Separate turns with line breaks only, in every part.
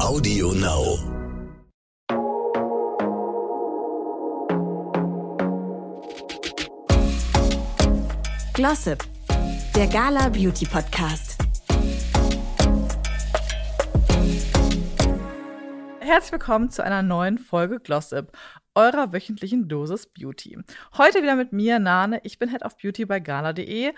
Audio Now.
Glossip, der Gala Beauty Podcast.
Herzlich willkommen zu einer neuen Folge Glossip, eurer wöchentlichen Dosis Beauty. Heute wieder mit mir, Nane. Ich bin Head of Beauty bei gala.de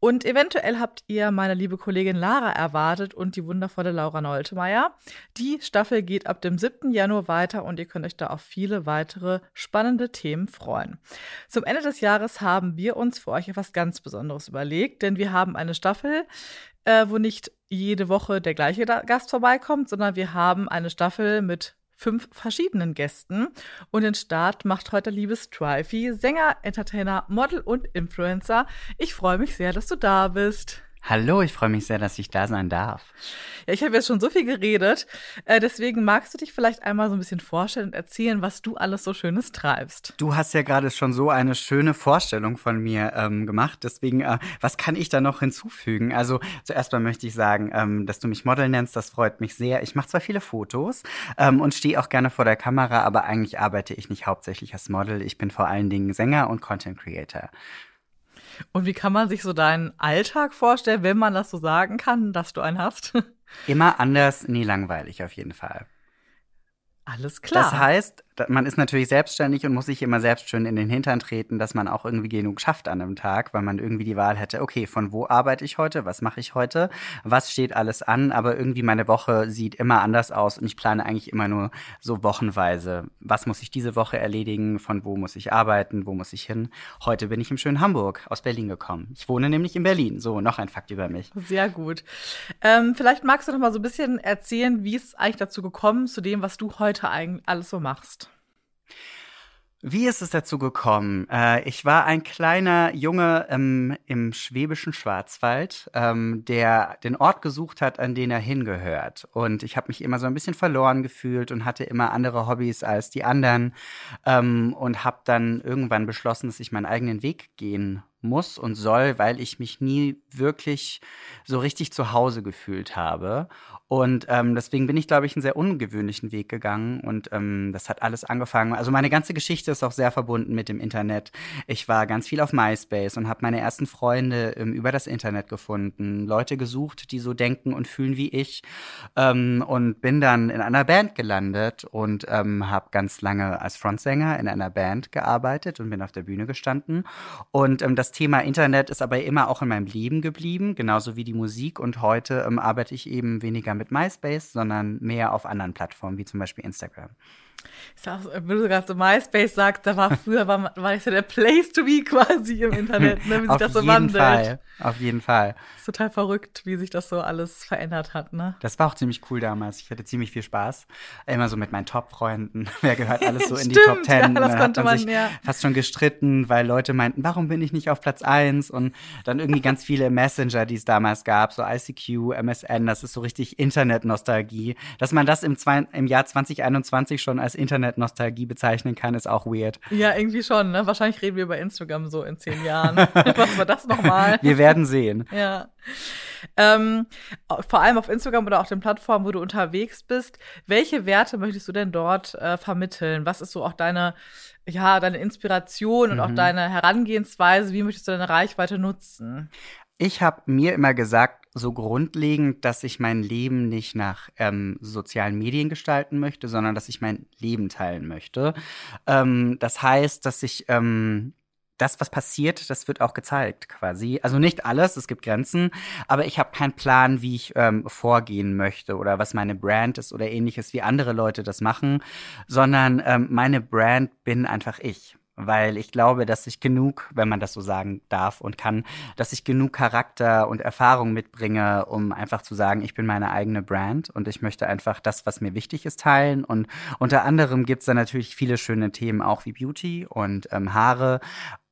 und eventuell habt ihr meine liebe Kollegin Lara erwartet und die wundervolle Laura Noltemeyer. Die Staffel geht ab dem 7. Januar weiter und ihr könnt euch da auf viele weitere spannende Themen freuen. Zum Ende des Jahres haben wir uns für euch etwas ganz Besonderes überlegt, denn wir haben eine Staffel, äh, wo nicht jede Woche der gleiche Gast vorbeikommt, sondern wir haben eine Staffel mit fünf verschiedenen Gästen. Und den Start macht heute liebe Strifey, Sänger, Entertainer, Model und Influencer. Ich freue mich sehr, dass du da bist.
Hallo, ich freue mich sehr, dass ich da sein darf.
Ja, ich habe jetzt schon so viel geredet. Äh, deswegen magst du dich vielleicht einmal so ein bisschen vorstellen und erzählen, was du alles so Schönes treibst.
Du hast ja gerade schon so eine schöne Vorstellung von mir ähm, gemacht. Deswegen, äh, was kann ich da noch hinzufügen? Also zuerst mal möchte ich sagen, ähm, dass du mich Model nennst, das freut mich sehr. Ich mache zwar viele Fotos ähm, und stehe auch gerne vor der Kamera, aber eigentlich arbeite ich nicht hauptsächlich als Model. Ich bin vor allen Dingen Sänger und Content Creator.
Und wie kann man sich so deinen Alltag vorstellen, wenn man das so sagen kann, dass du einen hast?
Immer anders, nie langweilig auf jeden Fall.
Alles klar.
Das heißt, man ist natürlich selbstständig und muss sich immer selbst schön in den Hintern treten, dass man auch irgendwie genug schafft an einem Tag, weil man irgendwie die Wahl hätte, okay, von wo arbeite ich heute, was mache ich heute, was steht alles an, aber irgendwie meine Woche sieht immer anders aus und ich plane eigentlich immer nur so wochenweise. Was muss ich diese Woche erledigen, von wo muss ich arbeiten, wo muss ich hin? Heute bin ich im schönen Hamburg aus Berlin gekommen. Ich wohne nämlich in Berlin. So, noch ein Fakt über mich.
Sehr gut. Ähm, vielleicht magst du noch mal so ein bisschen erzählen, wie es eigentlich dazu gekommen, zu dem, was du heute eigentlich alles so machst.
Wie ist es dazu gekommen? Äh, ich war ein kleiner Junge ähm, im schwäbischen Schwarzwald, ähm, der den Ort gesucht hat, an den er hingehört. Und ich habe mich immer so ein bisschen verloren gefühlt und hatte immer andere Hobbys als die anderen ähm, und habe dann irgendwann beschlossen, dass ich meinen eigenen Weg gehen muss und soll, weil ich mich nie wirklich so richtig zu Hause gefühlt habe. Und ähm, deswegen bin ich, glaube ich, einen sehr ungewöhnlichen Weg gegangen. Und ähm, das hat alles angefangen. Also meine ganze Geschichte ist auch sehr verbunden mit dem Internet. Ich war ganz viel auf MySpace und habe meine ersten Freunde ähm, über das Internet gefunden. Leute gesucht, die so denken und fühlen wie ich. Ähm, und bin dann in einer Band gelandet und ähm, habe ganz lange als Frontsänger in einer Band gearbeitet und bin auf der Bühne gestanden. Und ähm, das Thema Internet ist aber immer auch in meinem Leben geblieben, genauso wie die Musik. Und heute ähm, arbeite ich eben weniger mit MySpace, sondern mehr auf anderen Plattformen, wie zum Beispiel Instagram.
Ich sag, wenn du gerade so MySpace sagst, da war früher war, war das ja der Place to be quasi im Internet, ne, wie sich das so wandelt.
Fall. Auf jeden Fall.
Ist total verrückt, wie sich das so alles verändert hat, ne?
Das war auch ziemlich cool damals. Ich hatte ziemlich viel Spaß. Immer so mit meinen Top-Freunden. Wer gehört alles so in die Top Ten?
Ja, das konnte man,
sich
ja.
fast schon gestritten, weil Leute meinten, warum bin ich nicht auf Platz eins? Und dann irgendwie ganz viele Messenger, die es damals gab, so ICQ, MSN, das ist so richtig Internet-Nostalgie. Dass man das im, zwei, im Jahr 2021 schon als Internet-Nostalgie bezeichnen kann, ist auch weird.
Ja, irgendwie schon, ne? Wahrscheinlich reden wir über Instagram so in zehn Jahren. Was war das nochmal?
Wir werden sehen.
Ja. Ähm, vor allem auf Instagram oder auch den Plattformen, wo du unterwegs bist, welche Werte möchtest du denn dort äh, vermitteln? Was ist so auch deine, ja, deine Inspiration und
Mhm.
auch deine Herangehensweise? Wie möchtest du deine Reichweite nutzen?
Ich habe mir immer gesagt, so grundlegend, dass ich mein Leben nicht nach ähm, sozialen Medien gestalten möchte, sondern dass ich mein Leben teilen möchte. Ähm, das heißt, dass ich ähm, das, was passiert, das wird auch gezeigt quasi. Also nicht alles, es gibt Grenzen, aber ich habe keinen Plan, wie ich ähm, vorgehen möchte oder was meine Brand ist oder ähnliches, wie andere Leute das machen, sondern ähm, meine Brand bin einfach ich weil ich glaube, dass ich genug, wenn man das so sagen darf und kann, dass ich genug Charakter und Erfahrung mitbringe, um einfach zu sagen, ich bin meine eigene Brand und ich möchte einfach das, was mir wichtig ist, teilen. Und unter anderem gibt's da natürlich viele schöne Themen, auch wie Beauty und ähm, Haare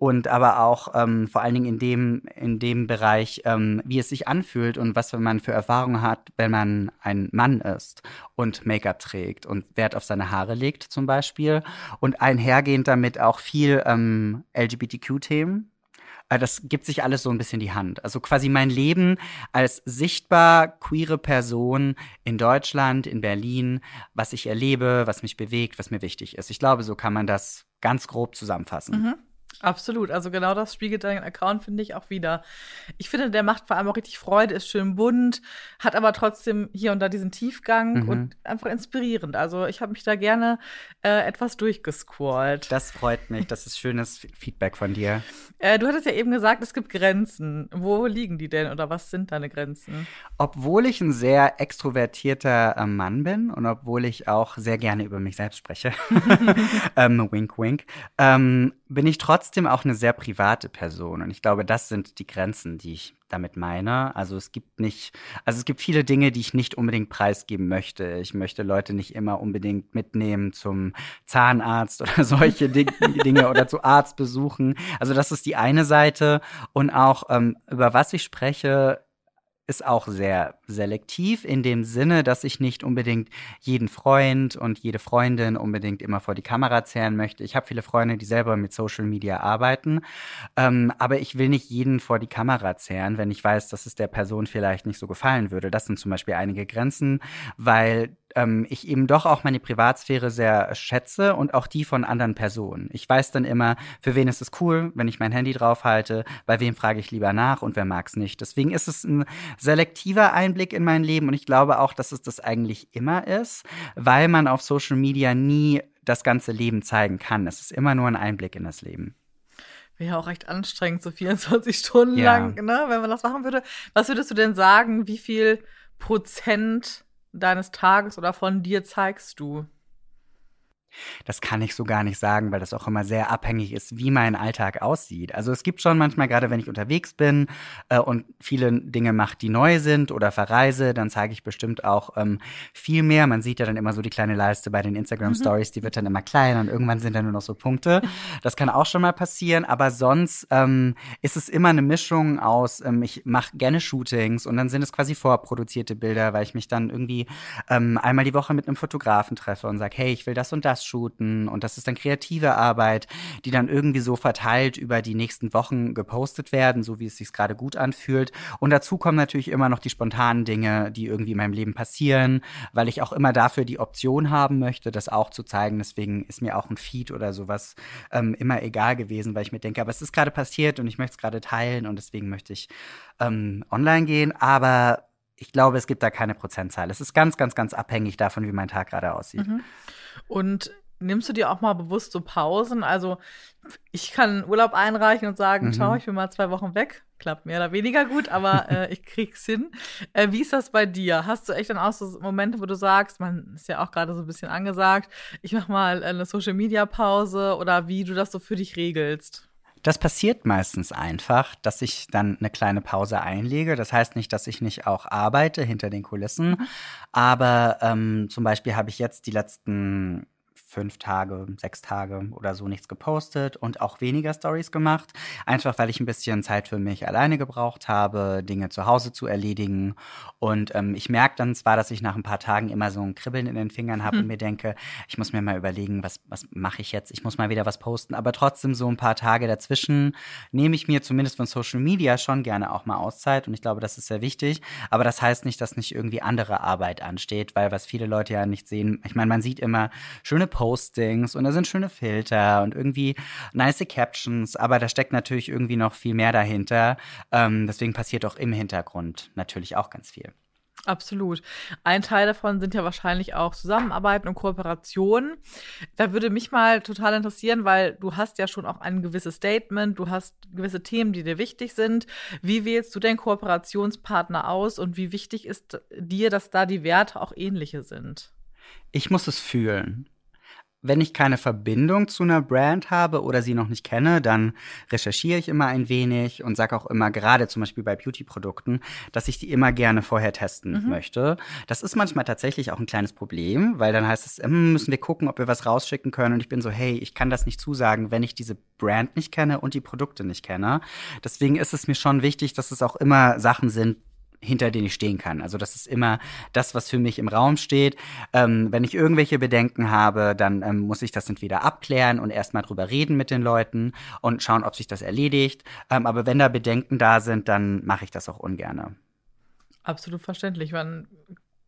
und aber auch ähm, vor allen Dingen in dem, in dem Bereich, ähm, wie es sich anfühlt und was man für Erfahrungen hat, wenn man ein Mann ist und Make-up trägt und Wert auf seine Haare legt zum Beispiel und einhergehend damit auch viel ähm, LGBTQ-Themen äh, das gibt sich alles so ein bisschen die Hand. Also quasi mein Leben als sichtbar queere Person in Deutschland, in Berlin, was ich erlebe, was mich bewegt, was mir wichtig ist. Ich glaube, so kann man das ganz grob zusammenfassen.
Mhm. Absolut. Also genau das spiegelt dein Account, finde ich, auch wieder. Ich finde, der macht vor allem auch richtig Freude, ist schön bunt, hat aber trotzdem hier und da diesen Tiefgang mhm. und einfach inspirierend. Also ich habe mich da gerne äh, etwas durchgescrollt.
Das freut mich. Das ist schönes Feedback von dir.
Äh, du hattest ja eben gesagt, es gibt Grenzen. Wo liegen die denn oder was sind deine Grenzen?
Obwohl ich ein sehr extrovertierter äh, Mann bin und obwohl ich auch sehr gerne über mich selbst spreche, ähm, wink, wink, ähm, bin ich trotzdem auch eine sehr private Person. Und ich glaube, das sind die Grenzen, die ich damit meine. Also es gibt nicht, also es gibt viele Dinge, die ich nicht unbedingt preisgeben möchte. Ich möchte Leute nicht immer unbedingt mitnehmen zum Zahnarzt oder solche Dinge oder zu Arzt besuchen. Also das ist die eine Seite. Und auch ähm, über was ich spreche, ist auch sehr selektiv in dem Sinne, dass ich nicht unbedingt jeden Freund und jede Freundin unbedingt immer vor die Kamera zerren möchte. Ich habe viele Freunde, die selber mit Social Media arbeiten, ähm, aber ich will nicht jeden vor die Kamera zerren, wenn ich weiß, dass es der Person vielleicht nicht so gefallen würde. Das sind zum Beispiel einige Grenzen, weil ähm, ich eben doch auch meine Privatsphäre sehr schätze und auch die von anderen Personen. Ich weiß dann immer, für wen ist es cool, wenn ich mein Handy draufhalte, bei wem frage ich lieber nach und wer mag es nicht. Deswegen ist es ein selektiver Einblick in mein Leben und ich glaube auch, dass es das eigentlich immer ist, weil man auf Social Media nie das ganze Leben zeigen kann. Es ist immer nur ein Einblick in das Leben.
Wäre ja auch recht anstrengend, so 24 Stunden ja. lang, ne, wenn man das machen würde. Was würdest du denn sagen, wie viel Prozent deines Tages oder von dir zeigst du?
Das kann ich so gar nicht sagen, weil das auch immer sehr abhängig ist, wie mein Alltag aussieht. Also es gibt schon manchmal, gerade wenn ich unterwegs bin äh, und viele Dinge mache, die neu sind oder verreise, dann zeige ich bestimmt auch ähm, viel mehr. Man sieht ja dann immer so die kleine Leiste bei den Instagram mhm. Stories, die wird dann immer kleiner und irgendwann sind dann nur noch so Punkte. Das kann auch schon mal passieren, aber sonst ähm, ist es immer eine Mischung aus, ähm, ich mache gerne Shootings und dann sind es quasi vorproduzierte Bilder, weil ich mich dann irgendwie ähm, einmal die Woche mit einem Fotografen treffe und sage, hey, ich will das und das shooten und das ist dann kreative Arbeit, die dann irgendwie so verteilt über die nächsten Wochen gepostet werden, so wie es sich gerade gut anfühlt. Und dazu kommen natürlich immer noch die spontanen Dinge, die irgendwie in meinem Leben passieren, weil ich auch immer dafür die Option haben möchte, das auch zu zeigen. Deswegen ist mir auch ein Feed oder sowas ähm, immer egal gewesen, weil ich mir denke, aber es ist gerade passiert und ich möchte es gerade teilen und deswegen möchte ich ähm, online gehen. Aber ich glaube, es gibt da keine Prozentzahl. Es ist ganz, ganz, ganz abhängig davon, wie mein Tag gerade aussieht. Mhm.
Und nimmst du dir auch mal bewusst so Pausen? Also ich kann Urlaub einreichen und sagen, mhm. ciao, ich bin mal zwei Wochen weg. Klappt mehr oder weniger gut, aber äh, ich krieg's hin. Äh, wie ist das bei dir? Hast du echt dann auch so Momente, wo du sagst, man ist ja auch gerade so ein bisschen angesagt, ich mach mal eine Social Media Pause oder wie du das so für dich regelst?
Das passiert meistens einfach, dass ich dann eine kleine Pause einlege. Das heißt nicht, dass ich nicht auch arbeite hinter den Kulissen. Mhm. Aber ähm, zum Beispiel habe ich jetzt die letzten fünf Tage, sechs Tage oder so nichts gepostet und auch weniger Stories gemacht. Einfach weil ich ein bisschen Zeit für mich alleine gebraucht habe, Dinge zu Hause zu erledigen. Und ähm, ich merke dann zwar, dass ich nach ein paar Tagen immer so ein Kribbeln in den Fingern habe hm. und mir denke, ich muss mir mal überlegen, was, was mache ich jetzt? Ich muss mal wieder was posten. Aber trotzdem so ein paar Tage dazwischen nehme ich mir zumindest von Social Media schon gerne auch mal Auszeit. Und ich glaube, das ist sehr wichtig. Aber das heißt nicht, dass nicht irgendwie andere Arbeit ansteht, weil was viele Leute ja nicht sehen, ich meine, man sieht immer schöne Posts Postings und da sind schöne Filter und irgendwie nice Captions, aber da steckt natürlich irgendwie noch viel mehr dahinter. Ähm, deswegen passiert auch im Hintergrund natürlich auch ganz viel.
Absolut. Ein Teil davon sind ja wahrscheinlich auch Zusammenarbeiten und Kooperationen. Da würde mich mal total interessieren, weil du hast ja schon auch ein gewisses Statement, du hast gewisse Themen, die dir wichtig sind. Wie wählst du den Kooperationspartner aus und wie wichtig ist dir, dass da die Werte auch ähnliche sind?
Ich muss es fühlen wenn ich keine Verbindung zu einer Brand habe oder sie noch nicht kenne, dann recherchiere ich immer ein wenig und sage auch immer, gerade zum Beispiel bei Beauty-Produkten, dass ich die immer gerne vorher testen mhm. möchte. Das ist manchmal tatsächlich auch ein kleines Problem, weil dann heißt es, hm, müssen wir gucken, ob wir was rausschicken können. Und ich bin so, hey, ich kann das nicht zusagen, wenn ich diese Brand nicht kenne und die Produkte nicht kenne. Deswegen ist es mir schon wichtig, dass es auch immer Sachen sind, hinter denen ich stehen kann. Also das ist immer das, was für mich im Raum steht. Ähm, wenn ich irgendwelche Bedenken habe, dann ähm, muss ich das entweder abklären und erstmal drüber reden mit den Leuten und schauen, ob sich das erledigt. Ähm, aber wenn da Bedenken da sind, dann mache ich das auch ungerne.
Absolut verständlich. Man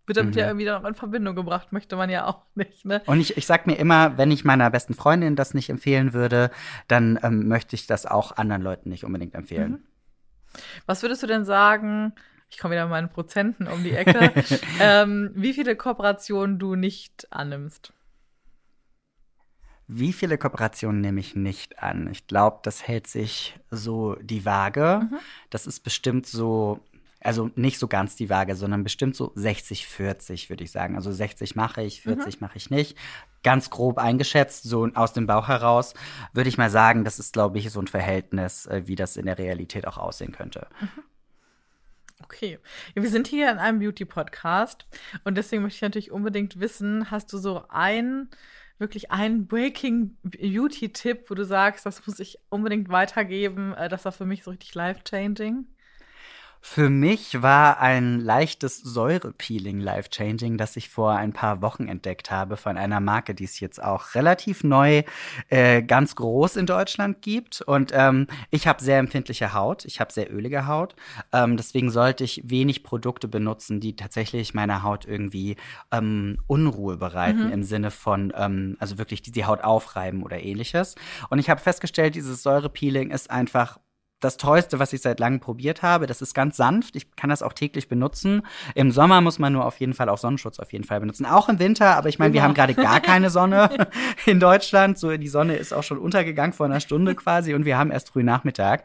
wird damit mhm. ja irgendwie noch in Verbindung gebracht, möchte man ja auch nicht. Ne?
Und ich, ich sag mir immer, wenn ich meiner besten Freundin das nicht empfehlen würde, dann ähm, möchte ich das auch anderen Leuten nicht unbedingt empfehlen. Mhm.
Was würdest du denn sagen? Ich komme wieder mit meinen Prozenten um die Ecke. ähm, wie viele Kooperationen du nicht annimmst?
Wie viele Kooperationen nehme ich nicht an? Ich glaube, das hält sich so die Waage. Mhm. Das ist bestimmt so also nicht so ganz die Waage, sondern bestimmt so 60, 40, würde ich sagen. Also 60 mache ich, 40 mhm. mache ich nicht. Ganz grob eingeschätzt, so aus dem Bauch heraus, würde ich mal sagen, das ist, glaube ich, so ein Verhältnis, äh, wie das in der Realität auch aussehen könnte. Mhm.
Okay. Wir sind hier in einem Beauty-Podcast und deswegen möchte ich natürlich unbedingt wissen, hast du so ein, wirklich einen Breaking Beauty-Tipp, wo du sagst, das muss ich unbedingt weitergeben, äh, das war für mich so richtig life-changing?
Für mich war ein leichtes Säurepeeling life-changing, das ich vor ein paar Wochen entdeckt habe von einer Marke, die es jetzt auch relativ neu äh, ganz groß in Deutschland gibt. Und ähm, ich habe sehr empfindliche Haut, ich habe sehr ölige Haut. Ähm, deswegen sollte ich wenig Produkte benutzen, die tatsächlich meiner Haut irgendwie ähm, Unruhe bereiten mhm. im Sinne von, ähm, also wirklich die, die Haut aufreiben oder ähnliches. Und ich habe festgestellt, dieses Säurepeeling ist einfach das Tollste, was ich seit langem probiert habe. Das ist ganz sanft. Ich kann das auch täglich benutzen. Im Sommer muss man nur auf jeden Fall auch Sonnenschutz auf jeden Fall benutzen. Auch im Winter, aber ich meine, wir haben gerade gar keine Sonne in Deutschland. So, die Sonne ist auch schon untergegangen vor einer Stunde quasi und wir haben erst früh Nachmittag.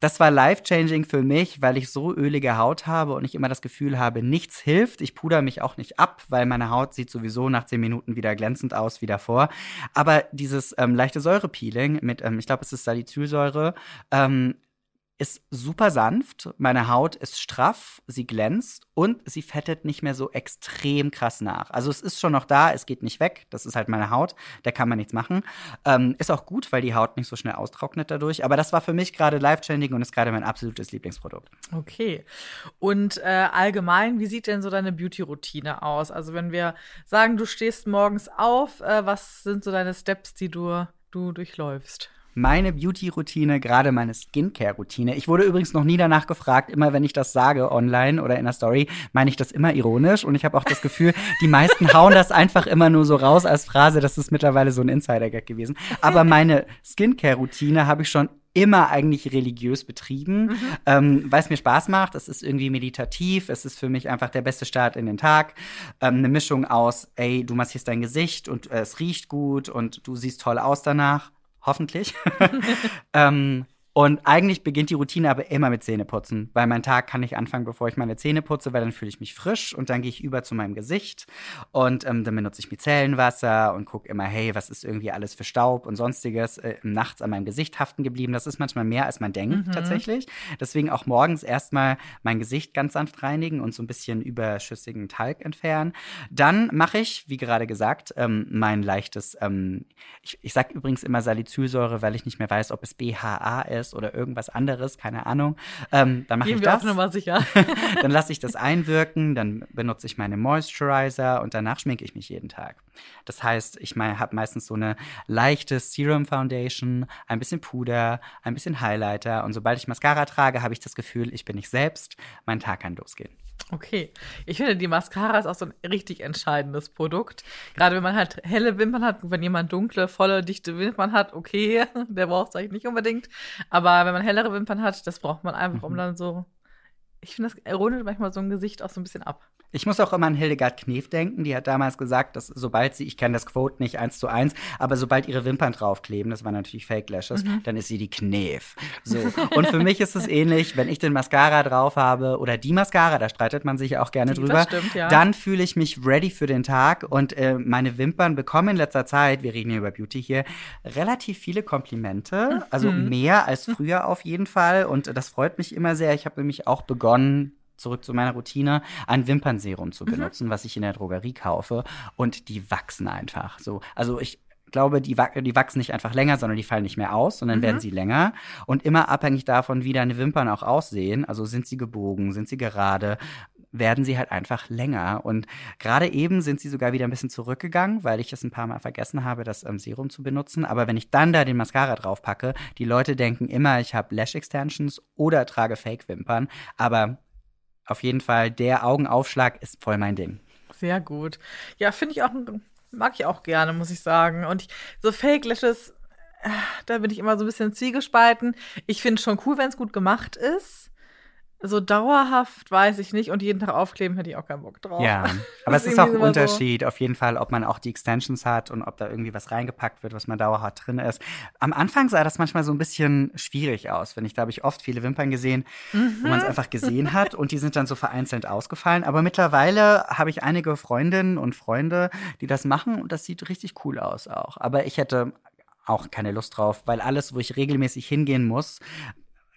Das war life-changing für mich, weil ich so ölige Haut habe und ich immer das Gefühl habe, nichts hilft. Ich puder mich auch nicht ab, weil meine Haut sieht sowieso nach zehn Minuten wieder glänzend aus wie davor. Aber dieses ähm, leichte Säurepeeling mit, ähm, ich glaube, es ist Salicylsäure, ähm, ist super sanft, meine Haut ist straff, sie glänzt und sie fettet nicht mehr so extrem krass nach. Also es ist schon noch da, es geht nicht weg, das ist halt meine Haut, da kann man nichts machen. Ähm, ist auch gut, weil die Haut nicht so schnell austrocknet dadurch, aber das war für mich gerade life-changing und ist gerade mein absolutes Lieblingsprodukt.
Okay. Und äh, allgemein, wie sieht denn so deine Beauty-Routine aus? Also wenn wir sagen, du stehst morgens auf, äh, was sind so deine Steps, die du, du durchläufst?
Meine Beauty-Routine, gerade meine Skincare-Routine. Ich wurde übrigens noch nie danach gefragt. Immer wenn ich das sage online oder in der Story, meine ich das immer ironisch. Und ich habe auch das Gefühl, die meisten hauen das einfach immer nur so raus als Phrase. Das ist mittlerweile so ein Insider-Gag gewesen. Aber meine Skincare-Routine habe ich schon immer eigentlich religiös betrieben, mhm. ähm, weil es mir Spaß macht. Es ist irgendwie meditativ. Es ist für mich einfach der beste Start in den Tag. Ähm, eine Mischung aus, ey, du massierst dein Gesicht und äh, es riecht gut und du siehst toll aus danach hoffentlich. ähm, und eigentlich beginnt die Routine aber immer mit Zähneputzen, weil mein Tag kann nicht anfangen, bevor ich meine Zähne putze, weil dann fühle ich mich frisch und dann gehe ich über zu meinem Gesicht und ähm, dann benutze ich Micellenwasser und gucke immer, hey, was ist irgendwie alles für Staub und sonstiges äh, nachts an meinem Gesicht haften geblieben. Das ist manchmal mehr, als man denkt mhm. tatsächlich. Deswegen auch morgens erstmal mein Gesicht ganz sanft reinigen und so ein bisschen überschüssigen Talg entfernen. Dann mache ich, wie gerade gesagt, ähm, mein leichtes, ähm, ich, ich sage übrigens immer Salicylsäure, weil ich nicht mehr weiß, ob es BHA ist ist oder irgendwas anderes, keine Ahnung, ähm, dann mache ich das.
Nummer sicher.
dann lasse ich das einwirken, dann benutze ich meine Moisturizer und danach schminke ich mich jeden Tag. Das heißt, ich habe meistens so eine leichte Serum Foundation, ein bisschen Puder, ein bisschen Highlighter und sobald ich Mascara trage, habe ich das Gefühl, ich bin nicht selbst, mein Tag kann losgehen.
Okay. Ich finde, die Mascara ist auch so ein richtig entscheidendes Produkt. Gerade wenn man halt helle Wimpern hat, wenn jemand dunkle, volle, dichte Wimpern hat, okay, der braucht es eigentlich nicht unbedingt. Aber wenn man hellere Wimpern hat, das braucht man einfach, um mhm. dann so. Ich finde, das rundet manchmal so ein Gesicht auch so ein bisschen ab.
Ich muss auch immer an Hildegard Knef denken. Die hat damals gesagt, dass sobald sie, ich kenne das Quote nicht eins zu eins, aber sobald ihre Wimpern draufkleben, das waren natürlich Fake Lashes, mhm. dann ist sie die Knef. So. Und für mich ist es ähnlich, wenn ich den Mascara drauf habe oder die Mascara, da streitet man sich ja auch gerne die, drüber, stimmt, ja. dann fühle ich mich ready für den Tag und äh, meine Wimpern bekommen in letzter Zeit, wir reden hier über Beauty hier, relativ viele Komplimente, also mhm. mehr als früher auf jeden Fall und das freut mich immer sehr. Ich habe nämlich auch begonnen, zurück zu meiner Routine, ein Wimpernserum zu mhm. benutzen, mhm. was ich in der Drogerie kaufe. Und die wachsen einfach so. Also ich glaube, die, die wachsen nicht einfach länger, sondern die fallen nicht mehr aus, sondern mhm. werden sie länger. Und immer abhängig davon, wie deine Wimpern auch aussehen, also sind sie gebogen, sind sie gerade, werden sie halt einfach länger. Und gerade eben sind sie sogar wieder ein bisschen zurückgegangen, weil ich es ein paar Mal vergessen habe, das ähm, Serum zu benutzen. Aber wenn ich dann da den Mascara drauf packe, die Leute denken immer, ich habe Lash Extensions oder trage Fake-Wimpern. Aber auf jeden Fall, der Augenaufschlag ist voll mein Ding.
Sehr gut. Ja, finde ich auch, mag ich auch gerne, muss ich sagen. Und ich, so Fake Lashes, äh, da bin ich immer so ein bisschen zwiegespalten. Ich finde es schon cool, wenn es gut gemacht ist so dauerhaft weiß ich nicht und jeden Tag aufkleben hätte ich auch keinen Bock drauf.
Ja, aber es ist auch ein Unterschied, so. auf jeden Fall, ob man auch die Extensions hat und ob da irgendwie was reingepackt wird, was man dauerhaft drin ist. Am Anfang sah das manchmal so ein bisschen schwierig aus, wenn ich, da habe ich oft viele Wimpern gesehen, mhm. wo man es einfach gesehen hat und die sind dann so vereinzelt ausgefallen. Aber mittlerweile habe ich einige Freundinnen und Freunde, die das machen und das sieht richtig cool aus auch. Aber ich hätte auch keine Lust drauf, weil alles, wo ich regelmäßig hingehen muss,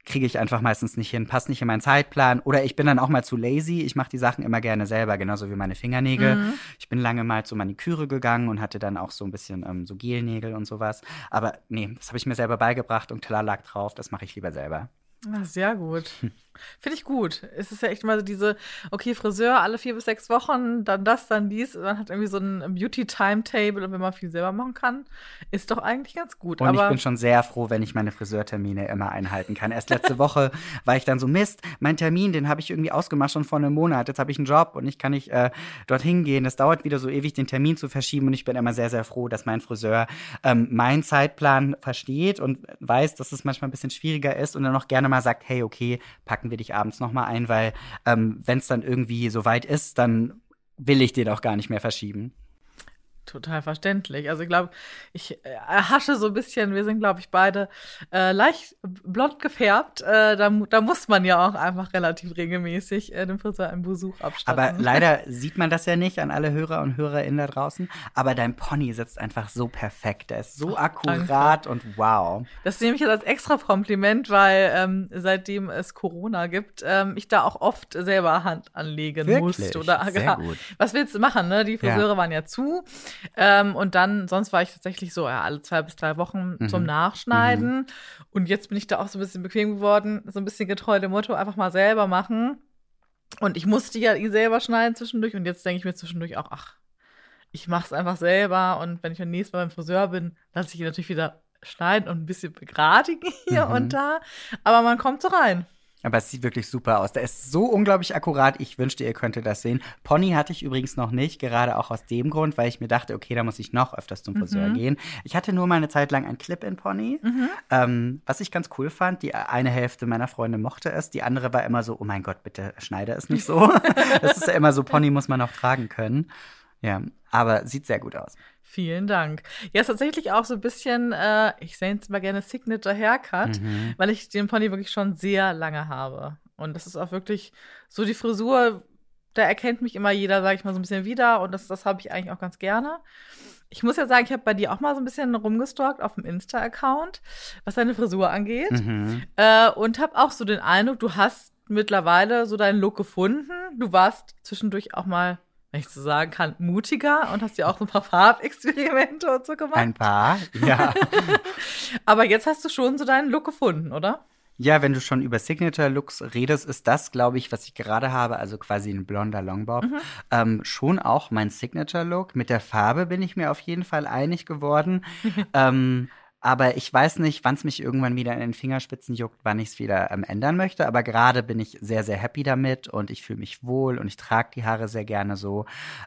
kriege ich einfach meistens nicht hin, passt nicht in meinen Zeitplan oder ich bin dann auch mal zu lazy. Ich mache die Sachen immer gerne selber, genauso wie meine Fingernägel. Mhm. Ich bin lange mal zur Maniküre gegangen und hatte dann auch so ein bisschen ähm, so Gelnägel und sowas. Aber nee, das habe ich mir selber beigebracht und klar lag drauf, das mache ich lieber selber.
Ah, sehr gut. Finde ich gut. Es ist ja echt mal so diese, okay, Friseur alle vier bis sechs Wochen, dann das, dann dies. Man hat irgendwie so ein Beauty-Timetable und wenn man viel selber machen kann, ist doch eigentlich ganz gut.
Und Aber ich bin schon sehr froh, wenn ich meine Friseurtermine immer einhalten kann. Erst letzte Woche war ich dann so, Mist, mein Termin, den habe ich irgendwie ausgemacht schon vor einem Monat. Jetzt habe ich einen Job und ich kann nicht äh, dorthin gehen. Es dauert wieder so ewig, den Termin zu verschieben. Und ich bin immer sehr, sehr froh, dass mein Friseur ähm, meinen Zeitplan versteht und weiß, dass es manchmal ein bisschen schwieriger ist und dann noch gerne mal sagt, hey, okay, packen wir dich abends noch mal ein, weil ähm, wenn es dann irgendwie so weit ist, dann will ich den auch gar nicht mehr verschieben.
Total verständlich. Also ich glaube, ich äh, hasche so ein bisschen, wir sind, glaube ich, beide äh, leicht blond gefärbt. Äh, da, da, muss man ja auch einfach relativ regelmäßig äh, dem Friseur einen Besuch abstatten.
Aber leider sieht man das ja nicht an alle Hörer und Hörerinnen da draußen. Aber dein Pony sitzt einfach so perfekt. Der ist so akkurat danke. und wow.
Das nehme ich jetzt als extra Kompliment, weil ähm, seitdem es Corona gibt, ähm, ich da auch oft selber Hand anlegen Wirklich? musste. Oder, Sehr gut. Was willst du machen, ne? Die Friseure ja. waren ja zu. Ähm, und dann, sonst war ich tatsächlich so ja, alle zwei bis drei Wochen mhm. zum Nachschneiden. Mhm. Und jetzt bin ich da auch so ein bisschen bequem geworden, so ein bisschen getreu dem Motto, einfach mal selber machen. Und ich musste ja ihn selber schneiden zwischendurch. Und jetzt denke ich mir zwischendurch auch, ach, ich mache es einfach selber. Und wenn ich beim nächsten Mal beim Friseur bin, lasse ich ihn natürlich wieder schneiden und ein bisschen begradigen hier mhm. und da. Aber man kommt so rein.
Aber es sieht wirklich super aus. Der ist so unglaublich akkurat. Ich wünschte, ihr könntet das sehen. Pony hatte ich übrigens noch nicht, gerade auch aus dem Grund, weil ich mir dachte, okay, da muss ich noch öfters zum Friseur mhm. gehen. Ich hatte nur mal eine Zeit lang ein Clip-in-Pony, mhm. ähm, was ich ganz cool fand. Die eine Hälfte meiner Freunde mochte es, die andere war immer so, oh mein Gott, bitte schneide es nicht so. das ist ja immer so, Pony muss man auch tragen können. Ja, aber sieht sehr gut aus.
Vielen Dank. Ja, ist tatsächlich auch so ein bisschen, äh, ich sehe jetzt mal gerne Signature Haircut, mhm. weil ich den Pony wirklich schon sehr lange habe. Und das ist auch wirklich so die Frisur, da erkennt mich immer jeder, sage ich mal, so ein bisschen wieder. Und das, das habe ich eigentlich auch ganz gerne. Ich muss ja sagen, ich habe bei dir auch mal so ein bisschen rumgestalkt auf dem Insta-Account, was deine Frisur angeht. Mhm. Äh, und habe auch so den Eindruck, du hast mittlerweile so deinen Look gefunden. Du warst zwischendurch auch mal wenn ich so sagen kann, mutiger und hast ja auch so ein paar Farbexperimente und so gemacht.
Ein paar, ja.
Aber jetzt hast du schon so deinen Look gefunden, oder?
Ja, wenn du schon über Signature-Looks redest, ist das, glaube ich, was ich gerade habe, also quasi ein blonder Longbob, mhm. ähm, schon auch mein Signature-Look. Mit der Farbe bin ich mir auf jeden Fall einig geworden. ähm, aber ich weiß nicht, wann es mich irgendwann wieder in den Fingerspitzen juckt, wann ich es wieder ähm, ändern möchte. Aber gerade bin ich sehr, sehr happy damit und ich fühle mich wohl und ich trage die Haare sehr gerne so.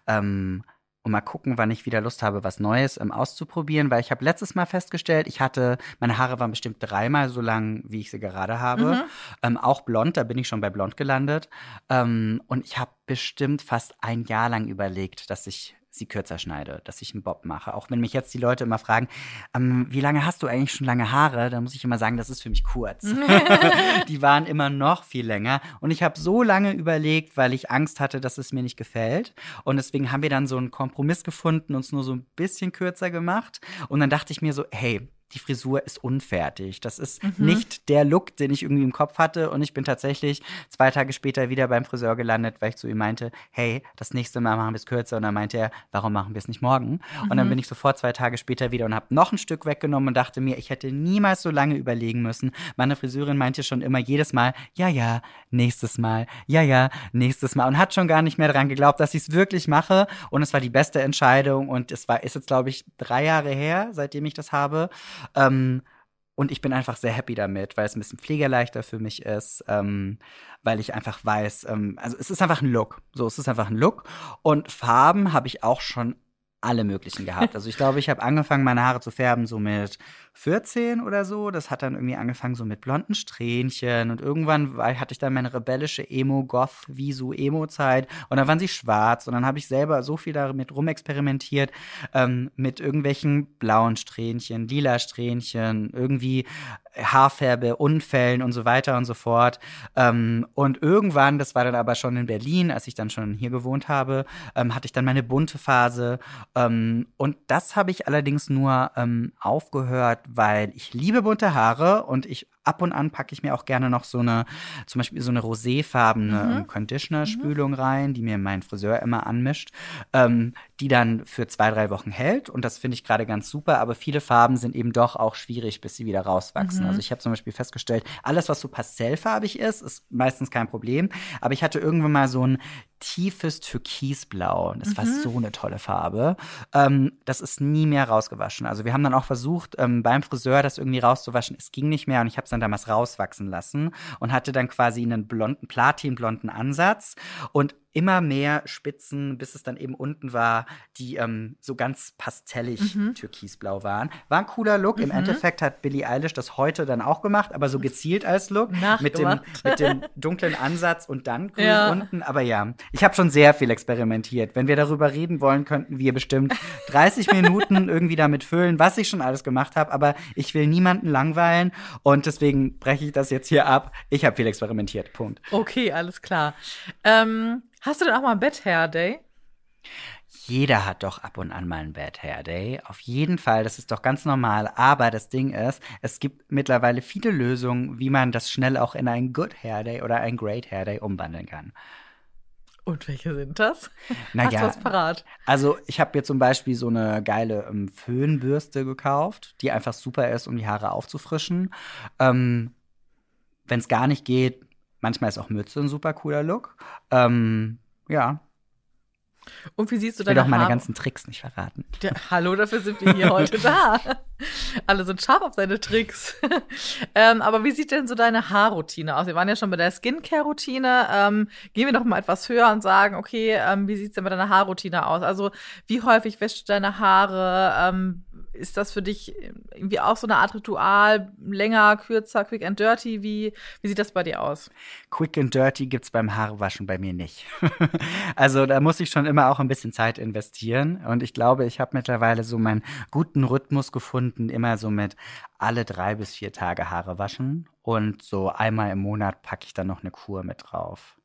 Ähm, und mal gucken, wann ich wieder Lust habe, was Neues ähm, auszuprobieren, weil ich habe letztes Mal festgestellt, ich hatte, meine Haare waren bestimmt dreimal so lang, wie ich sie gerade habe. Mhm. Ähm, auch blond, da bin ich schon bei blond gelandet. Ähm, und ich habe bestimmt fast ein Jahr lang überlegt, dass ich sie kürzer schneide, dass ich einen Bob mache. Auch wenn mich jetzt die Leute immer fragen, ähm, wie lange hast du eigentlich schon lange Haare? Dann muss ich immer sagen, das ist für mich kurz. die waren immer noch viel länger. Und ich habe so lange überlegt, weil ich Angst hatte, dass es mir nicht gefällt. Und deswegen haben wir dann so einen Kompromiss gefunden, uns nur so ein bisschen kürzer gemacht. Und dann dachte ich mir so, hey, die Frisur ist unfertig. Das ist mhm. nicht der Look, den ich irgendwie im Kopf hatte. Und ich bin tatsächlich zwei Tage später wieder beim Friseur gelandet, weil ich zu ihm meinte, hey, das nächste Mal machen wir es kürzer. Und dann meinte er, warum machen wir es nicht morgen? Mhm. Und dann mhm. bin ich sofort zwei Tage später wieder und habe noch ein Stück weggenommen und dachte mir, ich hätte niemals so lange überlegen müssen. Meine Friseurin meinte schon immer jedes Mal, ja, ja, nächstes Mal, ja, ja, nächstes Mal. Und hat schon gar nicht mehr daran geglaubt, dass ich es wirklich mache. Und es war die beste Entscheidung. Und es war, ist jetzt, glaube ich, drei Jahre her, seitdem ich das habe. Ähm, und ich bin einfach sehr happy damit, weil es ein bisschen pflegeleichter für mich ist, ähm, weil ich einfach weiß, ähm, also es ist einfach ein Look. So, es ist einfach ein Look. Und Farben habe ich auch schon alle möglichen gehabt. Also ich glaube, ich habe angefangen, meine Haare zu färben so mit 14 oder so. Das hat dann irgendwie angefangen so mit blonden Strähnchen und irgendwann hatte ich dann meine rebellische Emo-Goth-Visu-Emo-Zeit und dann waren sie schwarz und dann habe ich selber so viel damit rumexperimentiert ähm, mit irgendwelchen blauen Strähnchen, lila Strähnchen, irgendwie Haarfärbe, Unfällen und so weiter und so fort. Ähm, und irgendwann, das war dann aber schon in Berlin, als ich dann schon hier gewohnt habe, ähm, hatte ich dann meine bunte Phase. Ähm, und das habe ich allerdings nur ähm, aufgehört, weil ich liebe bunte Haare und ich ab und an packe ich mir auch gerne noch so eine, zum Beispiel so eine roséfarbene mhm. Conditioner-Spülung mhm. rein, die mir mein Friseur immer anmischt, ähm, die dann für zwei, drei Wochen hält. Und das finde ich gerade ganz super. Aber viele Farben sind eben doch auch schwierig, bis sie wieder rauswachsen. Mhm. Also ich habe zum Beispiel festgestellt, alles, was so pastellfarbig ist, ist meistens kein Problem. Aber ich hatte irgendwann mal so ein tiefes Türkisblau. Das mhm. war so eine tolle Farbe. Ähm, das ist nie mehr rausgewaschen. Also wir haben dann auch versucht, ähm, beim Friseur das irgendwie rauszuwaschen. Es ging nicht mehr und ich habe es dann damals rauswachsen lassen und hatte dann quasi einen blonden, platinblonden Ansatz. Und immer mehr Spitzen, bis es dann eben unten war, die ähm, so ganz pastellig mhm. türkisblau waren. War ein cooler Look. Mhm. Im Endeffekt hat Billie Eilish das heute dann auch gemacht, aber so gezielt als Look. Mit dem, mit dem dunklen Ansatz und dann grün ja. unten. Aber ja, ich habe schon sehr viel experimentiert. Wenn wir darüber reden wollen, könnten wir bestimmt 30 Minuten irgendwie damit füllen, was ich schon alles gemacht habe. Aber ich will niemanden langweilen und deswegen breche ich das jetzt hier ab. Ich habe viel experimentiert. Punkt.
Okay, alles klar. Ähm Hast du denn auch mal einen Bad Hair Day?
Jeder hat doch ab und an mal einen Bad Hair Day. Auf jeden Fall, das ist doch ganz normal. Aber das Ding ist, es gibt mittlerweile viele Lösungen, wie man das schnell auch in einen Good Hair Day oder einen Great Hair Day umwandeln kann.
Und welche sind das?
Naja, Hast du was parat? Also ich habe mir zum Beispiel so eine geile ähm, Föhnbürste gekauft, die einfach super ist, um die Haare aufzufrischen. Ähm, Wenn es gar nicht geht, Manchmal ist auch Mütze ein super cooler Look. Ähm, ja.
Und wie siehst du
deine Ich will doch meine Haare? ganzen Tricks nicht verraten.
Ja, hallo, dafür sind wir hier heute da. Alle sind scharf auf seine Tricks. ähm, aber wie sieht denn so deine Haarroutine aus? Wir waren ja schon bei der Skincare-Routine. Ähm, gehen wir doch mal etwas höher und sagen, okay, ähm, wie sieht's denn mit deiner Haarroutine aus? Also, wie häufig wäschst du deine Haare? Ist das für dich irgendwie auch so eine Art Ritual? Länger, kürzer, quick and dirty? Wie, wie sieht das bei dir aus?
Quick and dirty gibt's beim Haarewaschen bei mir nicht. also da muss ich schon immer auch ein bisschen Zeit investieren. Und ich glaube, ich habe mittlerweile so meinen guten Rhythmus gefunden, immer so mit alle drei bis vier Tage Haare waschen. Und so einmal im Monat packe ich dann noch eine Kur mit drauf.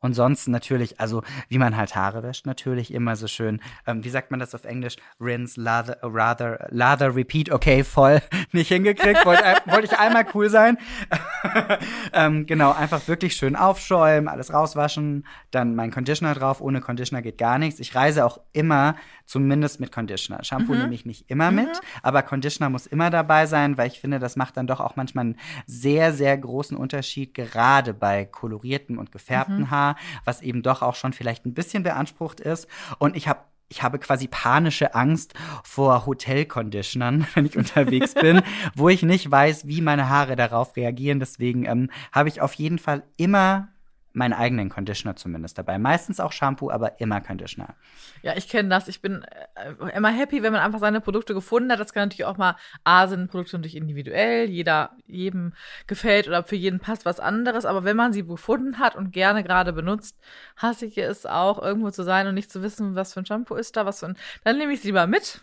Und sonst natürlich, also wie man halt Haare wäscht, natürlich immer so schön, ähm, wie sagt man das auf Englisch? Rinse, lather, rather, lather, repeat, okay, voll nicht hingekriegt, wollte wollt ich einmal cool sein. ähm, genau, einfach wirklich schön aufschäumen, alles rauswaschen, dann mein Conditioner drauf, ohne Conditioner geht gar nichts. Ich reise auch immer zumindest mit Conditioner. Shampoo mhm. nehme ich nicht immer mhm. mit, aber Conditioner muss immer dabei sein, weil ich finde, das macht dann doch auch manchmal einen sehr, sehr großen Unterschied, gerade bei kolorierten und gefärbten mhm. Haar was eben doch auch schon vielleicht ein bisschen beansprucht ist. Und ich habe ich habe quasi panische Angst vor Hotelconditionern, wenn ich unterwegs bin, wo ich nicht weiß, wie meine Haare darauf reagieren. Deswegen ähm, habe ich auf jeden Fall immer meinen eigenen Conditioner zumindest dabei. Meistens auch Shampoo, aber immer Conditioner.
Ja, ich kenne das. Ich bin äh, immer happy, wenn man einfach seine Produkte gefunden hat. Das kann natürlich auch mal, A, sind Produkte natürlich individuell, jeder, jedem gefällt oder für jeden passt was anderes. Aber wenn man sie gefunden hat und gerne gerade benutzt, hasse ich es auch, irgendwo zu sein und nicht zu wissen, was für ein Shampoo ist da, was für ein, dann nehme ich sie lieber mit.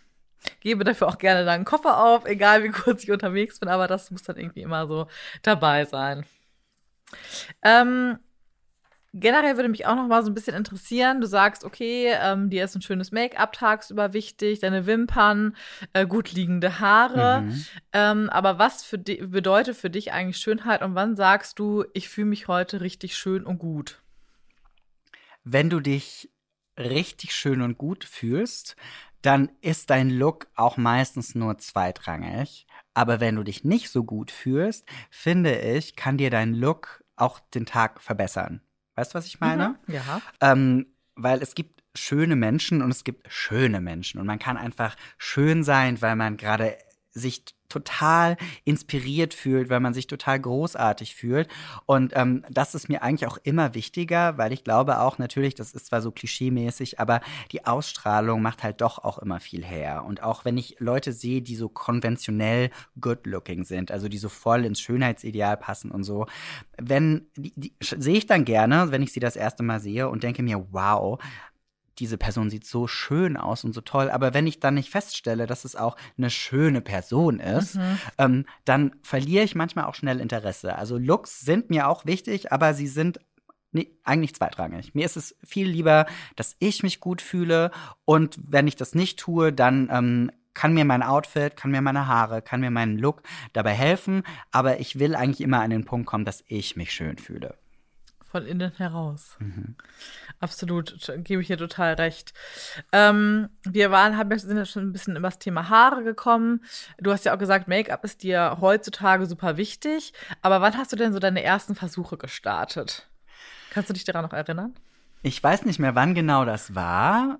Gebe dafür auch gerne dann einen Koffer auf, egal wie kurz ich unterwegs bin, aber das muss dann irgendwie immer so dabei sein. Ähm, Generell würde mich auch noch mal so ein bisschen interessieren. Du sagst, okay, ähm, dir ist ein schönes Make-up tagsüber wichtig, deine Wimpern, äh, gut liegende Haare.
Mhm.
Ähm, aber was für bedeutet für dich eigentlich Schönheit und wann sagst du, ich fühle mich heute richtig schön und gut?
Wenn du dich richtig schön und gut fühlst, dann ist dein Look auch meistens nur zweitrangig. Aber wenn du dich nicht so gut fühlst, finde ich, kann dir dein Look auch den Tag verbessern. Weißt du, was ich meine?
Mhm, ja.
Ähm, weil es gibt schöne Menschen und es gibt schöne Menschen. Und man kann einfach schön sein, weil man gerade sich total inspiriert fühlt, weil man sich total großartig fühlt. Und ähm, das ist mir eigentlich auch immer wichtiger, weil ich glaube auch natürlich, das ist zwar so klischeemäßig, aber die Ausstrahlung macht halt doch auch immer viel her. Und auch wenn ich Leute sehe, die so konventionell good-looking sind, also die so voll ins Schönheitsideal passen und so, wenn die, die sehe ich dann gerne, wenn ich sie das erste Mal sehe und denke mir, wow, diese Person sieht so schön aus und so toll, aber wenn ich dann nicht feststelle, dass es auch eine schöne Person ist, mhm. ähm, dann verliere ich manchmal auch schnell Interesse. Also Looks sind mir auch wichtig, aber sie sind nee, eigentlich zweitrangig. Mir ist es viel lieber, dass ich mich gut fühle und wenn ich das nicht tue, dann ähm, kann mir mein Outfit, kann mir meine Haare, kann mir mein Look dabei helfen, aber ich will eigentlich immer an den Punkt kommen, dass ich mich schön fühle.
Von innen heraus. Mhm. Absolut, gebe ich dir total recht. Ähm, wir waren, haben, sind ja schon ein bisschen über das Thema Haare gekommen. Du hast ja auch gesagt, Make-up ist dir heutzutage super wichtig. Aber wann hast du denn so deine ersten Versuche gestartet? Kannst du dich daran noch erinnern?
Ich weiß nicht mehr, wann genau das war.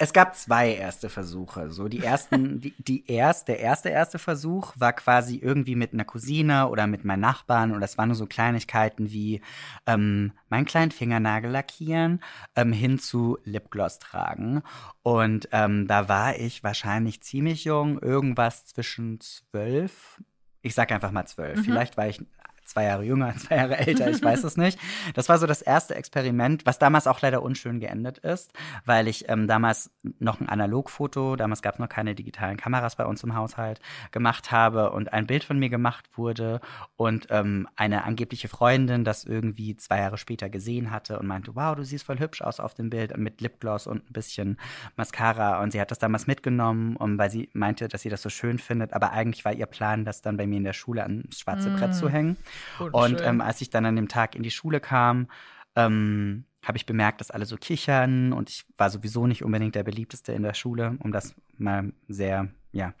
Es gab zwei erste Versuche. So die ersten, die, die erst, der erste erste Versuch war quasi irgendwie mit einer Cousine oder mit meinen Nachbarn und das waren nur so Kleinigkeiten wie ähm, meinen kleinen Fingernagel lackieren ähm, hin zu Lipgloss tragen. Und ähm, da war ich wahrscheinlich ziemlich jung, irgendwas zwischen zwölf. Ich sag einfach mal zwölf. Mhm. Vielleicht war ich zwei Jahre jünger, zwei Jahre älter, ich weiß es nicht. Das war so das erste Experiment, was damals auch leider unschön geendet ist, weil ich ähm, damals noch ein Analogfoto, damals gab es noch keine digitalen Kameras bei uns im Haushalt, gemacht habe und ein Bild von mir gemacht wurde und ähm, eine angebliche Freundin das irgendwie zwei Jahre später gesehen hatte und meinte, wow, du siehst voll hübsch aus auf dem Bild mit Lipgloss und ein bisschen Mascara und sie hat das damals mitgenommen, und weil sie meinte, dass sie das so schön findet, aber eigentlich war ihr Plan, das dann bei mir in der Schule ans schwarze mm. Brett zu hängen. Und, und ähm, als ich dann an dem Tag in die Schule kam, ähm, habe ich bemerkt, dass alle so kichern und ich war sowieso nicht unbedingt der beliebteste in der Schule, um das mal sehr, ja,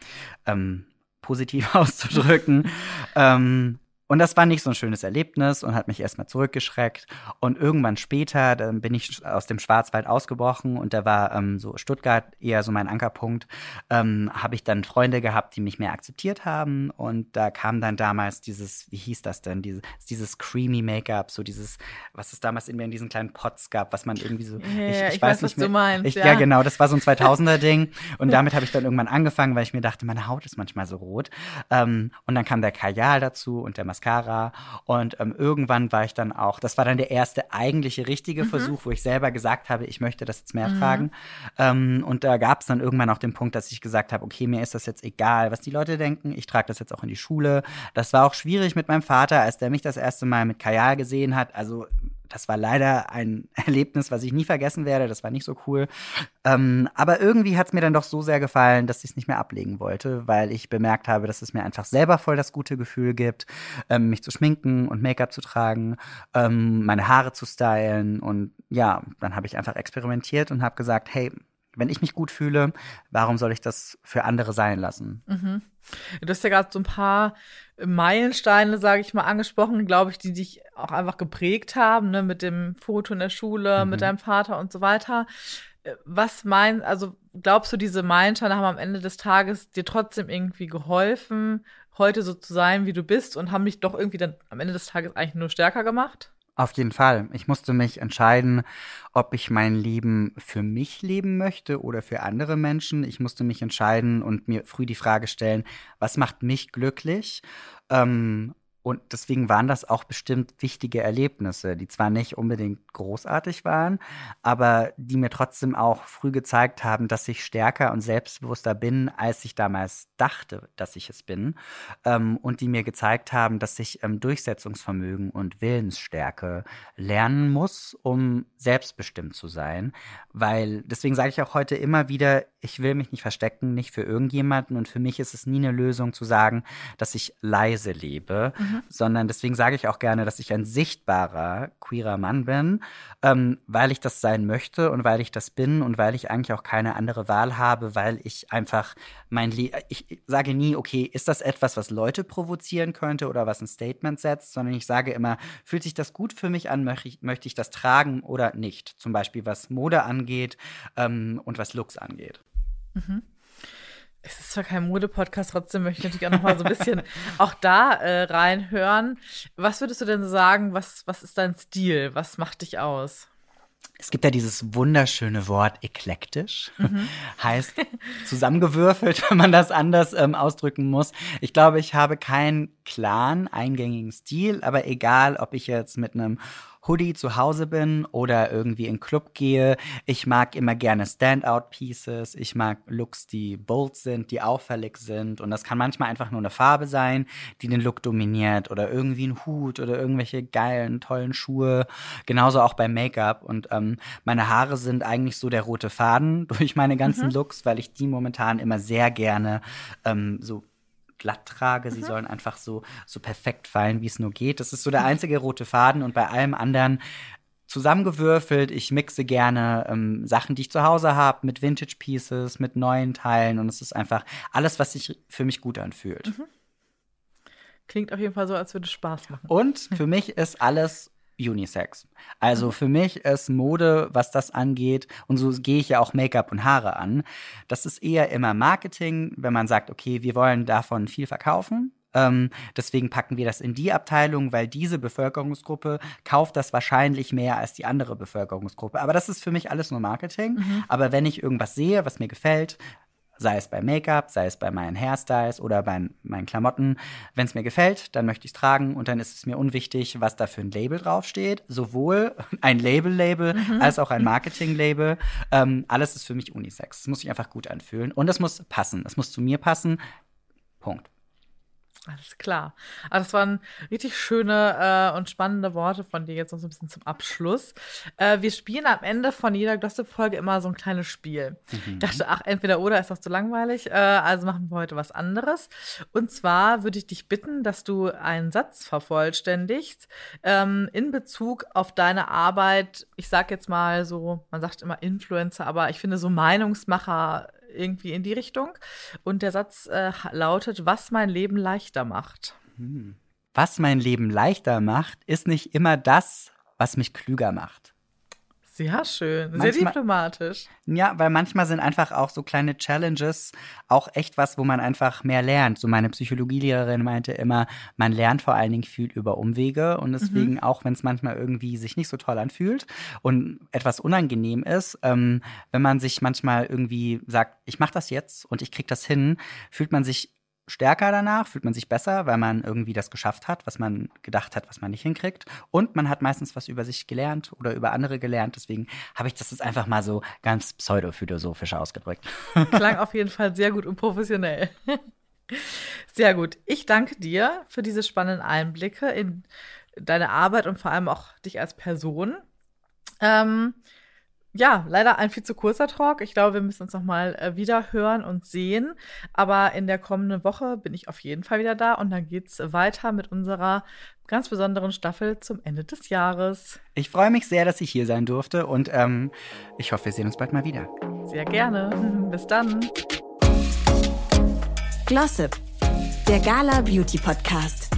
ähm, positiv auszudrücken. ähm, und das war nicht so ein schönes Erlebnis und hat mich erstmal zurückgeschreckt. Und irgendwann später, dann bin ich aus dem Schwarzwald ausgebrochen und da war ähm, so Stuttgart eher so mein Ankerpunkt, ähm, habe ich dann Freunde gehabt, die mich mehr akzeptiert haben. Und da kam dann damals dieses, wie hieß das denn, dieses, dieses creamy Make-up, so dieses, was es damals in mir in diesen kleinen Pots gab, was man irgendwie so,
ja, ich, ich, ich, weiß, nicht was mehr, du meinst.
Ich, ja. ja. genau, das war so ein 2000er-Ding. Und damit habe ich dann irgendwann angefangen, weil ich mir dachte, meine Haut ist manchmal so rot. Ähm, und dann kam der Kajal dazu und der Mascara Mascara. Und ähm, irgendwann war ich dann auch, das war dann der erste eigentliche richtige mhm. Versuch, wo ich selber gesagt habe, ich möchte das jetzt mehr mhm. tragen. Ähm, und da gab es dann irgendwann auch den Punkt, dass ich gesagt habe, okay, mir ist das jetzt egal, was die Leute denken. Ich trage das jetzt auch in die Schule. Das war auch schwierig mit meinem Vater, als der mich das erste Mal mit Kajal gesehen hat. Also das war leider ein Erlebnis, was ich nie vergessen werde. Das war nicht so cool. Ähm, aber irgendwie hat es mir dann doch so sehr gefallen, dass ich es nicht mehr ablegen wollte, weil ich bemerkt habe, dass es mir einfach selber voll das gute Gefühl gibt, ähm, mich zu schminken und Make-up zu tragen, ähm, meine Haare zu stylen. Und ja, dann habe ich einfach experimentiert und habe gesagt, hey, wenn ich mich gut fühle, warum soll ich das für andere sein lassen?
Mhm. Du hast ja gerade so ein paar Meilensteine, sage ich mal, angesprochen, glaube ich, die dich auch einfach geprägt haben, ne, mit dem Foto in der Schule, mhm. mit deinem Vater und so weiter. Äh, was meinst, also glaubst du, diese Meilensteine haben am Ende des Tages dir trotzdem irgendwie geholfen, heute so zu sein, wie du bist und haben dich doch irgendwie dann am Ende des Tages eigentlich nur stärker gemacht?
Auf jeden Fall. Ich musste mich entscheiden, ob ich mein Leben für mich leben möchte oder für andere Menschen. Ich musste mich entscheiden und mir früh die Frage stellen, was macht mich glücklich? Ähm, Und deswegen waren das auch bestimmt wichtige Erlebnisse, die zwar nicht unbedingt großartig waren, aber die mir trotzdem auch früh gezeigt haben, dass ich stärker und selbstbewusster bin, als ich damals dachte, dass ich es bin. Ähm, und die mir gezeigt haben, dass ich ähm, Durchsetzungsvermögen und Willensstärke lernen muss, um selbstbestimmt zu sein. Weil, deswegen sage ich auch heute immer wieder, ich will mich nicht verstecken, nicht für irgendjemanden. Und für mich ist es nie eine Lösung zu sagen, dass ich leise lebe, mhm. sondern deswegen sage ich auch gerne, dass ich ein sichtbarer queerer Mann bin, ähm, weil ich das sein möchte und weil ich das bin und weil ich eigentlich auch keine andere Wahl habe, weil ich einfach mein Le ich sage nie, okay, ist das etwas, was Leute provozieren könnte oder was ein Statement setzt, sondern ich sage immer, fühlt sich das gut für mich an, möchte ich, möchte ich das tragen oder nicht? Zum Beispiel was Mode angeht ähm, und was Looks angeht. Mhm.
Es ist zwar kein Mode-Podcast, trotzdem möchte ich natürlich auch noch mal so ein bisschen auch da äh, reinhören. Was würdest du denn sagen, was, was ist dein Stil? Was macht dich aus?
Es gibt ja dieses wunderschöne Wort eklektisch, mhm. heißt zusammengewürfelt, wenn man das anders ähm, ausdrücken muss. Ich glaube, ich habe keinen klaren, eingängigen Stil, aber egal, ob ich jetzt mit einem Hoodie zu Hause bin oder irgendwie in Club gehe. Ich mag immer gerne Standout-Pieces. Ich mag Looks, die bold sind, die auffällig sind. Und das kann manchmal einfach nur eine Farbe sein, die den Look dominiert oder irgendwie ein Hut oder irgendwelche geilen, tollen Schuhe. Genauso auch beim Make-up. Und ähm, meine Haare sind eigentlich so der rote Faden durch meine ganzen mhm. Looks, weil ich die momentan immer sehr gerne ähm, so glatt trage. Sie mhm. sollen einfach so, so perfekt fallen, wie es nur geht. Das ist so der einzige rote Faden und bei allem anderen zusammengewürfelt. Ich mixe gerne ähm, Sachen, die ich zu Hause habe, mit Vintage Pieces, mit neuen Teilen und es ist einfach alles, was sich für mich gut anfühlt. Mhm.
Klingt auf jeden Fall so, als würde es Spaß machen.
Und für mich ist alles Unisex. Also mhm. für mich ist Mode, was das angeht, und so gehe ich ja auch Make-up und Haare an. Das ist eher immer Marketing, wenn man sagt, okay, wir wollen davon viel verkaufen. Ähm, deswegen packen wir das in die Abteilung, weil diese Bevölkerungsgruppe kauft das wahrscheinlich mehr als die andere Bevölkerungsgruppe. Aber das ist für mich alles nur Marketing. Mhm. Aber wenn ich irgendwas sehe, was mir gefällt, sei es bei Make-up, sei es bei meinen Hairstyles oder bei meinen Klamotten. Wenn es mir gefällt, dann möchte ich es tragen und dann ist es mir unwichtig, was da für ein Label draufsteht. Sowohl ein Label-Label mhm. als auch ein Marketing-Label. Ähm, alles ist für mich Unisex. Es muss sich einfach gut anfühlen und es muss passen. Es muss zu mir passen. Punkt.
Alles klar. Aber das waren richtig schöne äh, und spannende Worte von dir jetzt noch so ein bisschen zum Abschluss. Äh, wir spielen am Ende von jeder Gossip-Folge immer so ein kleines Spiel. Mhm. Ich dachte, ach, entweder oder ist doch zu langweilig. Äh, also machen wir heute was anderes. Und zwar würde ich dich bitten, dass du einen Satz vervollständigst ähm, in Bezug auf deine Arbeit. Ich sag jetzt mal so, man sagt immer Influencer, aber ich finde so Meinungsmacher irgendwie in die Richtung. Und der Satz äh, lautet, was mein Leben leichter macht. Hm.
Was mein Leben leichter macht, ist nicht immer das, was mich klüger macht.
Sehr schön, manchmal, sehr diplomatisch.
Ja, weil manchmal sind einfach auch so kleine Challenges auch echt was, wo man einfach mehr lernt. So meine Psychologielehrerin meinte immer, man lernt vor allen Dingen viel über Umwege und deswegen mhm. auch, wenn es manchmal irgendwie sich nicht so toll anfühlt und etwas unangenehm ist, ähm, wenn man sich manchmal irgendwie sagt, ich mache das jetzt und ich krieg das hin, fühlt man sich stärker danach, fühlt man sich besser, weil man irgendwie das geschafft hat, was man gedacht hat, was man nicht hinkriegt. Und man hat meistens was über sich gelernt oder über andere gelernt. Deswegen habe ich das jetzt einfach mal so ganz pseudophilosophisch ausgedrückt.
Klang auf jeden Fall sehr gut und professionell. Sehr gut. Ich danke dir für diese spannenden Einblicke in deine Arbeit und vor allem auch dich als Person. Ähm, ja, leider ein viel zu kurzer Talk. Ich glaube, wir müssen uns nochmal äh, wieder hören und sehen. Aber in der kommenden Woche bin ich auf jeden Fall wieder da und dann geht's weiter mit unserer ganz besonderen Staffel zum Ende des Jahres.
Ich freue mich sehr, dass ich hier sein durfte und ähm, ich hoffe, wir sehen uns bald mal wieder.
Sehr gerne. Bis dann.
Glossip, der Gala Beauty Podcast.